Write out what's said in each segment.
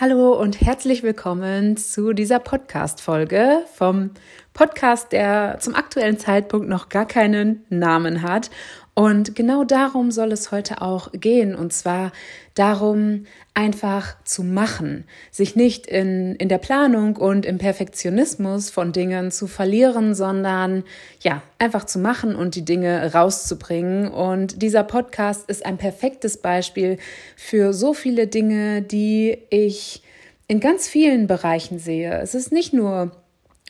Hallo und herzlich willkommen zu dieser Podcast-Folge vom Podcast, der zum aktuellen Zeitpunkt noch gar keinen Namen hat. Und genau darum soll es heute auch gehen. Und zwar darum, einfach zu machen, sich nicht in, in der Planung und im Perfektionismus von Dingen zu verlieren, sondern ja, einfach zu machen und die Dinge rauszubringen. Und dieser Podcast ist ein perfektes Beispiel für so viele Dinge, die ich in ganz vielen Bereichen sehe. Es ist nicht nur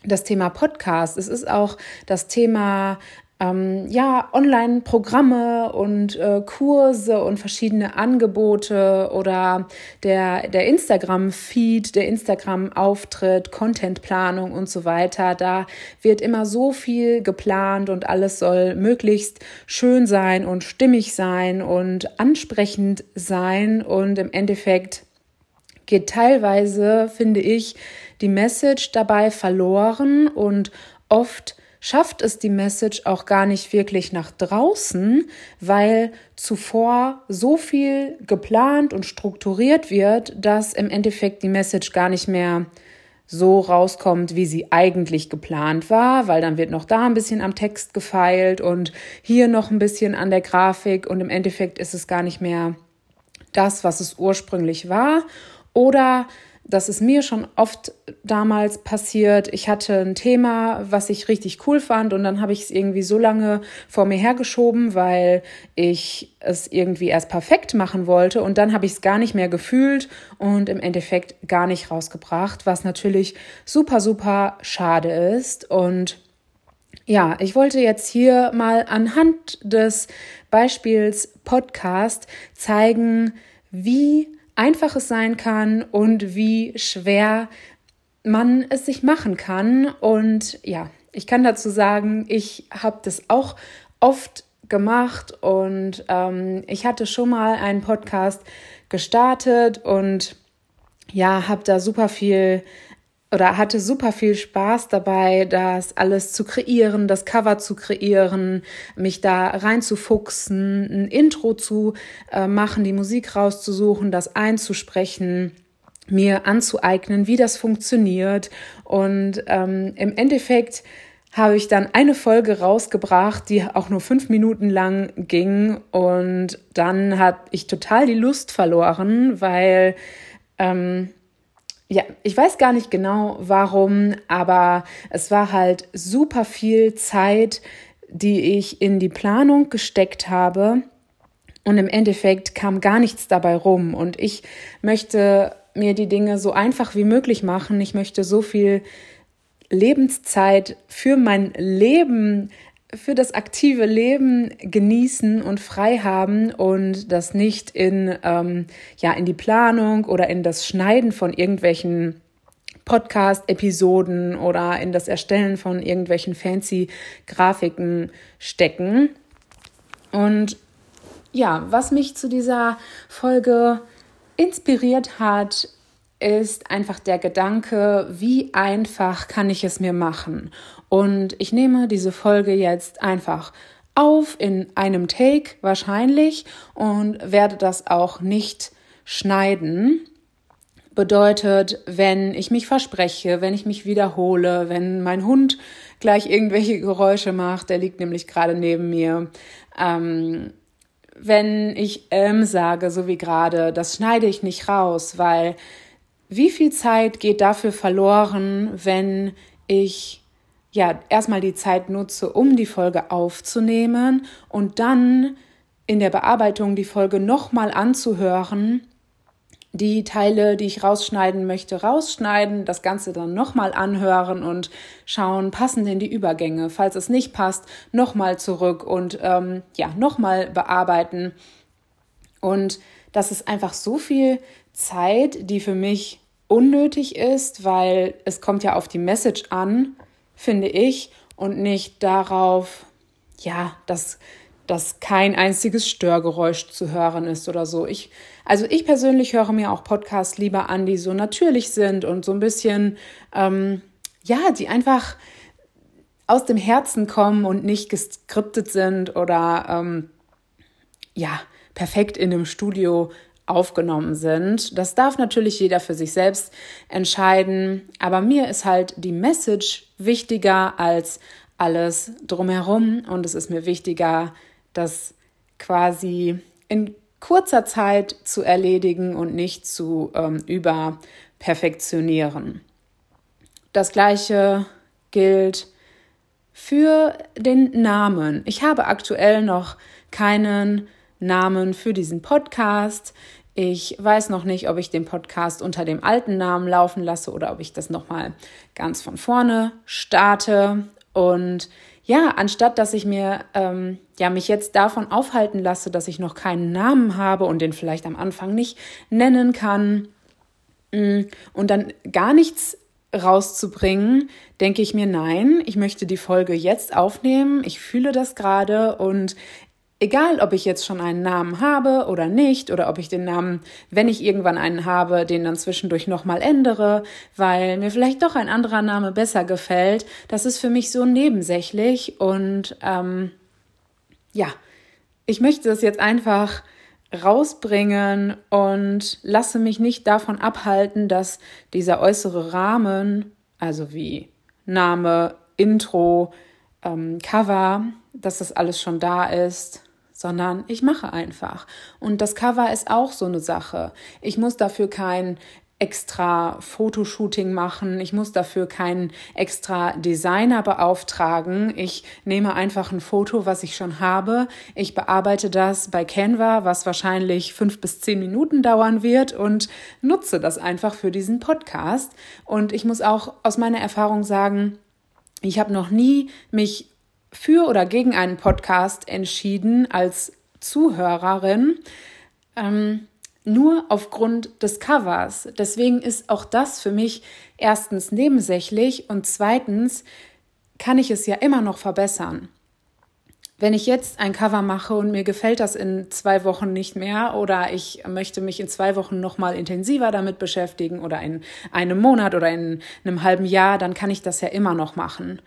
das Thema Podcast, es ist auch das Thema ähm, ja, Online-Programme und äh, Kurse und verschiedene Angebote oder der, der Instagram-Feed, der Instagram-Auftritt, Contentplanung und so weiter. Da wird immer so viel geplant und alles soll möglichst schön sein und stimmig sein und ansprechend sein und im Endeffekt geht teilweise, finde ich, die Message dabei verloren und oft schafft es die Message auch gar nicht wirklich nach draußen, weil zuvor so viel geplant und strukturiert wird, dass im Endeffekt die Message gar nicht mehr so rauskommt, wie sie eigentlich geplant war, weil dann wird noch da ein bisschen am Text gefeilt und hier noch ein bisschen an der Grafik und im Endeffekt ist es gar nicht mehr das, was es ursprünglich war. Oder das ist mir schon oft damals passiert. Ich hatte ein Thema, was ich richtig cool fand und dann habe ich es irgendwie so lange vor mir hergeschoben, weil ich es irgendwie erst perfekt machen wollte und dann habe ich es gar nicht mehr gefühlt und im Endeffekt gar nicht rausgebracht, was natürlich super, super schade ist und ja, ich wollte jetzt hier mal anhand des Beispiels Podcast zeigen, wie einfach es sein kann und wie schwer man es sich machen kann. Und ja, ich kann dazu sagen, ich habe das auch oft gemacht und ähm, ich hatte schon mal einen Podcast gestartet und ja, habe da super viel oder hatte super viel Spaß dabei, das alles zu kreieren, das Cover zu kreieren, mich da reinzufuchsen, ein Intro zu äh, machen, die Musik rauszusuchen, das einzusprechen mir anzueignen, wie das funktioniert. Und ähm, im Endeffekt habe ich dann eine Folge rausgebracht, die auch nur fünf Minuten lang ging. Und dann hat ich total die Lust verloren, weil ähm, ja, ich weiß gar nicht genau warum, aber es war halt super viel Zeit, die ich in die Planung gesteckt habe. Und im Endeffekt kam gar nichts dabei rum. Und ich möchte mir die Dinge so einfach wie möglich machen. Ich möchte so viel Lebenszeit für mein Leben für das aktive Leben genießen und frei haben und das nicht in, ähm, ja, in die Planung oder in das Schneiden von irgendwelchen Podcast-Episoden oder in das Erstellen von irgendwelchen fancy Grafiken stecken. Und ja, was mich zu dieser Folge inspiriert hat, ist einfach der Gedanke, wie einfach kann ich es mir machen? Und ich nehme diese Folge jetzt einfach auf in einem Take wahrscheinlich und werde das auch nicht schneiden. Bedeutet, wenn ich mich verspreche, wenn ich mich wiederhole, wenn mein Hund gleich irgendwelche Geräusche macht, der liegt nämlich gerade neben mir, ähm, wenn ich ähm sage, so wie gerade, das schneide ich nicht raus, weil wie viel Zeit geht dafür verloren, wenn ich ja erstmal die Zeit nutze, um die Folge aufzunehmen und dann in der Bearbeitung die Folge nochmal anzuhören, die Teile, die ich rausschneiden möchte, rausschneiden, das Ganze dann nochmal anhören und schauen, passen denn die Übergänge? Falls es nicht passt, nochmal zurück und ähm, ja, nochmal bearbeiten. Und das ist einfach so viel Zeit, die für mich unnötig ist, weil es kommt ja auf die Message an finde ich, und nicht darauf, ja, dass, dass kein einziges Störgeräusch zu hören ist oder so. Ich, also ich persönlich höre mir auch Podcasts lieber an, die so natürlich sind und so ein bisschen, ähm, ja, die einfach aus dem Herzen kommen und nicht geskriptet sind oder ähm, ja, perfekt in einem Studio aufgenommen sind. Das darf natürlich jeder für sich selbst entscheiden, aber mir ist halt die Message wichtiger als alles drumherum und es ist mir wichtiger, das quasi in kurzer Zeit zu erledigen und nicht zu ähm, überperfektionieren. Das gleiche gilt für den Namen. Ich habe aktuell noch keinen Namen für diesen Podcast. Ich weiß noch nicht, ob ich den Podcast unter dem alten Namen laufen lasse oder ob ich das nochmal ganz von vorne starte. Und ja, anstatt dass ich mir ähm, ja mich jetzt davon aufhalten lasse, dass ich noch keinen Namen habe und den vielleicht am Anfang nicht nennen kann mm, und dann gar nichts rauszubringen, denke ich mir, nein, ich möchte die Folge jetzt aufnehmen, ich fühle das gerade und Egal, ob ich jetzt schon einen Namen habe oder nicht, oder ob ich den Namen, wenn ich irgendwann einen habe, den dann zwischendurch nochmal ändere, weil mir vielleicht doch ein anderer Name besser gefällt, das ist für mich so nebensächlich und ähm, ja, ich möchte das jetzt einfach rausbringen und lasse mich nicht davon abhalten, dass dieser äußere Rahmen, also wie Name, Intro, ähm, Cover, dass das alles schon da ist sondern ich mache einfach. Und das Cover ist auch so eine Sache. Ich muss dafür kein extra Fotoshooting machen. Ich muss dafür keinen extra Designer beauftragen. Ich nehme einfach ein Foto, was ich schon habe. Ich bearbeite das bei Canva, was wahrscheinlich fünf bis zehn Minuten dauern wird und nutze das einfach für diesen Podcast. Und ich muss auch aus meiner Erfahrung sagen, ich habe noch nie mich für oder gegen einen Podcast entschieden als Zuhörerin, ähm, nur aufgrund des Covers. Deswegen ist auch das für mich erstens nebensächlich und zweitens kann ich es ja immer noch verbessern. Wenn ich jetzt ein Cover mache und mir gefällt das in zwei Wochen nicht mehr oder ich möchte mich in zwei Wochen nochmal intensiver damit beschäftigen oder in einem Monat oder in einem halben Jahr, dann kann ich das ja immer noch machen.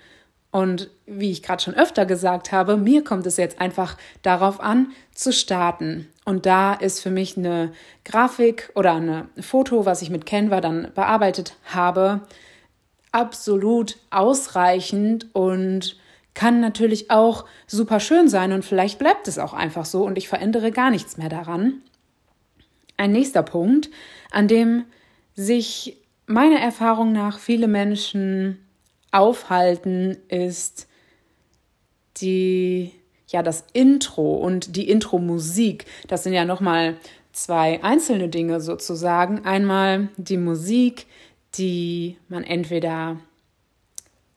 Und wie ich gerade schon öfter gesagt habe, mir kommt es jetzt einfach darauf an, zu starten. Und da ist für mich eine Grafik oder ein Foto, was ich mit Canva dann bearbeitet habe, absolut ausreichend und kann natürlich auch super schön sein und vielleicht bleibt es auch einfach so und ich verändere gar nichts mehr daran. Ein nächster Punkt, an dem sich meiner Erfahrung nach viele Menschen aufhalten, ist die, ja, das Intro und die Intro-Musik. Das sind ja nochmal zwei einzelne Dinge sozusagen. Einmal die Musik, die man entweder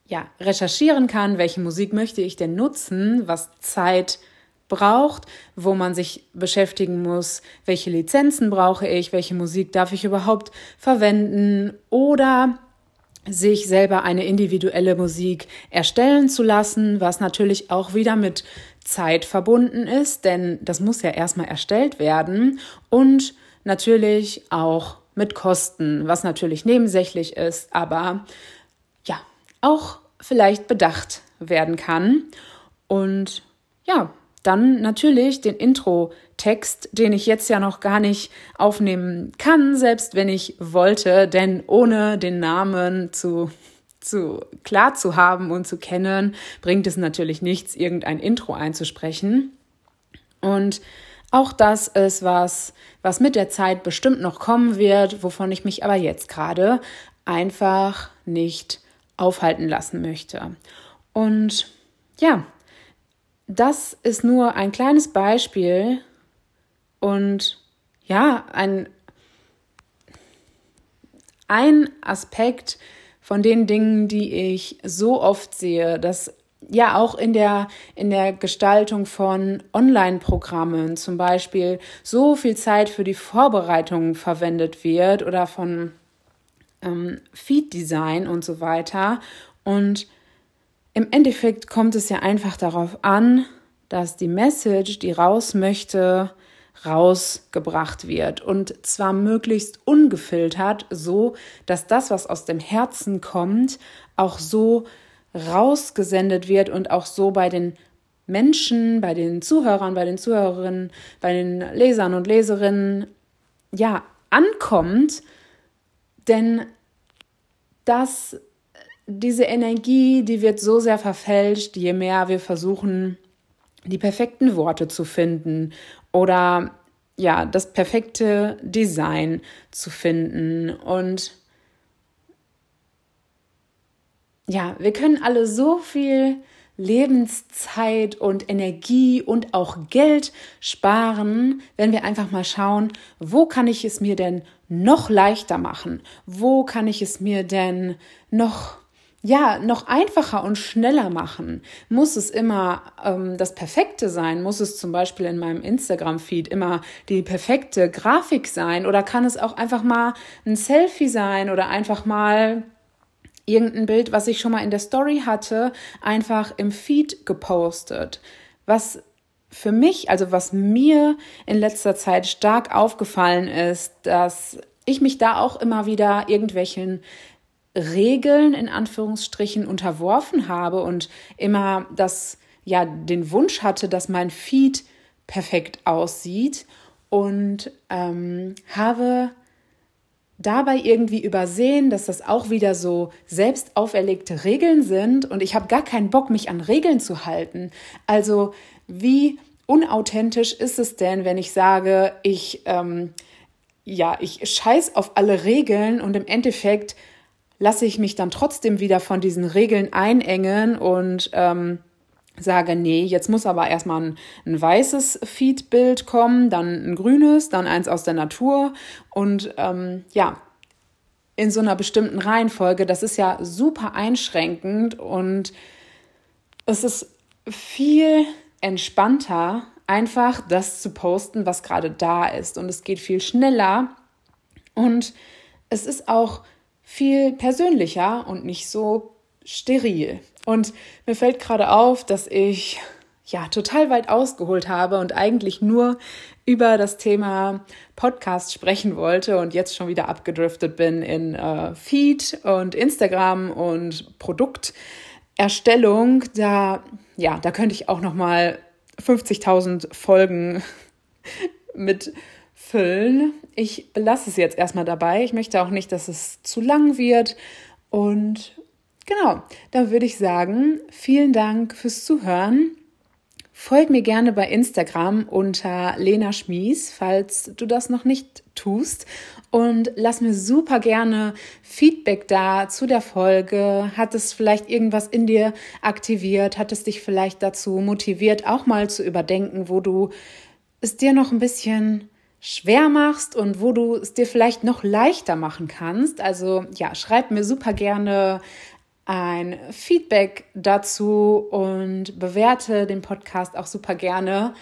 ja, recherchieren kann, welche Musik möchte ich denn nutzen, was Zeit braucht, wo man sich beschäftigen muss, welche Lizenzen brauche ich, welche Musik darf ich überhaupt verwenden? Oder sich selber eine individuelle Musik erstellen zu lassen, was natürlich auch wieder mit Zeit verbunden ist, denn das muss ja erstmal erstellt werden und natürlich auch mit Kosten, was natürlich nebensächlich ist, aber ja, auch vielleicht bedacht werden kann. Und ja, dann natürlich den Intro-Text, den ich jetzt ja noch gar nicht aufnehmen kann, selbst wenn ich wollte, denn ohne den Namen zu zu klar zu haben und zu kennen, bringt es natürlich nichts, irgendein Intro einzusprechen. Und auch das ist was, was mit der Zeit bestimmt noch kommen wird, wovon ich mich aber jetzt gerade einfach nicht aufhalten lassen möchte. Und ja, das ist nur ein kleines Beispiel und ja, ein, ein Aspekt von den Dingen, die ich so oft sehe, dass ja auch in der, in der Gestaltung von Online-Programmen zum Beispiel so viel Zeit für die Vorbereitung verwendet wird oder von ähm, Feed-Design und so weiter. Und im Endeffekt kommt es ja einfach darauf an, dass die Message, die raus möchte, rausgebracht wird und zwar möglichst ungefiltert, so dass das, was aus dem Herzen kommt, auch so rausgesendet wird und auch so bei den Menschen, bei den Zuhörern, bei den Zuhörerinnen, bei den Lesern und Leserinnen ja, ankommt, denn das, diese Energie, die wird so sehr verfälscht, je mehr wir versuchen, die perfekten Worte zu finden oder ja, das perfekte Design zu finden und ja, wir können alle so viel Lebenszeit und Energie und auch Geld sparen, wenn wir einfach mal schauen, wo kann ich es mir denn noch leichter machen? Wo kann ich es mir denn noch ja, noch einfacher und schneller machen? Muss es immer ähm, das Perfekte sein? Muss es zum Beispiel in meinem Instagram-Feed immer die perfekte Grafik sein? Oder kann es auch einfach mal ein Selfie sein oder einfach mal irgendein Bild, was ich schon mal in der Story hatte, einfach im Feed gepostet. Was für mich, also was mir in letzter Zeit stark aufgefallen ist, dass ich mich da auch immer wieder irgendwelchen Regeln in Anführungsstrichen unterworfen habe und immer das ja den Wunsch hatte, dass mein Feed perfekt aussieht und ähm, habe dabei irgendwie übersehen, dass das auch wieder so selbst auferlegte Regeln sind und ich habe gar keinen Bock, mich an Regeln zu halten. Also wie unauthentisch ist es denn, wenn ich sage, ich ähm, ja, ich scheiß auf alle Regeln und im Endeffekt lasse ich mich dann trotzdem wieder von diesen Regeln einengen und ähm, sage, nee, jetzt muss aber erstmal ein, ein weißes Feedbild kommen, dann ein grünes, dann eins aus der Natur und ähm, ja, in so einer bestimmten Reihenfolge, das ist ja super einschränkend und es ist viel entspannter, einfach das zu posten, was gerade da ist und es geht viel schneller und es ist auch viel persönlicher und nicht so steril. Und mir fällt gerade auf, dass ich ja total weit ausgeholt habe und eigentlich nur über das Thema Podcast sprechen wollte und jetzt schon wieder abgedriftet bin in äh, Feed und Instagram und Produkterstellung. Da ja, da könnte ich auch noch mal 50.000 Folgen mit füllen. Ich belasse es jetzt erstmal dabei. Ich möchte auch nicht, dass es zu lang wird und Genau, da würde ich sagen, vielen Dank fürs Zuhören. Folg mir gerne bei Instagram unter Lena Schmies, falls du das noch nicht tust. Und lass mir super gerne Feedback da zu der Folge. Hat es vielleicht irgendwas in dir aktiviert? Hat es dich vielleicht dazu motiviert, auch mal zu überdenken, wo du es dir noch ein bisschen schwer machst und wo du es dir vielleicht noch leichter machen kannst. Also ja, schreib mir super gerne ein Feedback dazu und bewerte den Podcast auch super gerne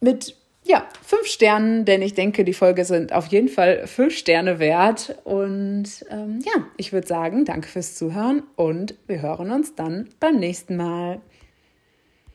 mit ja, fünf Sternen, denn ich denke, die Folge sind auf jeden Fall fünf Sterne wert. Und ähm, ja, ich würde sagen, danke fürs Zuhören und wir hören uns dann beim nächsten Mal.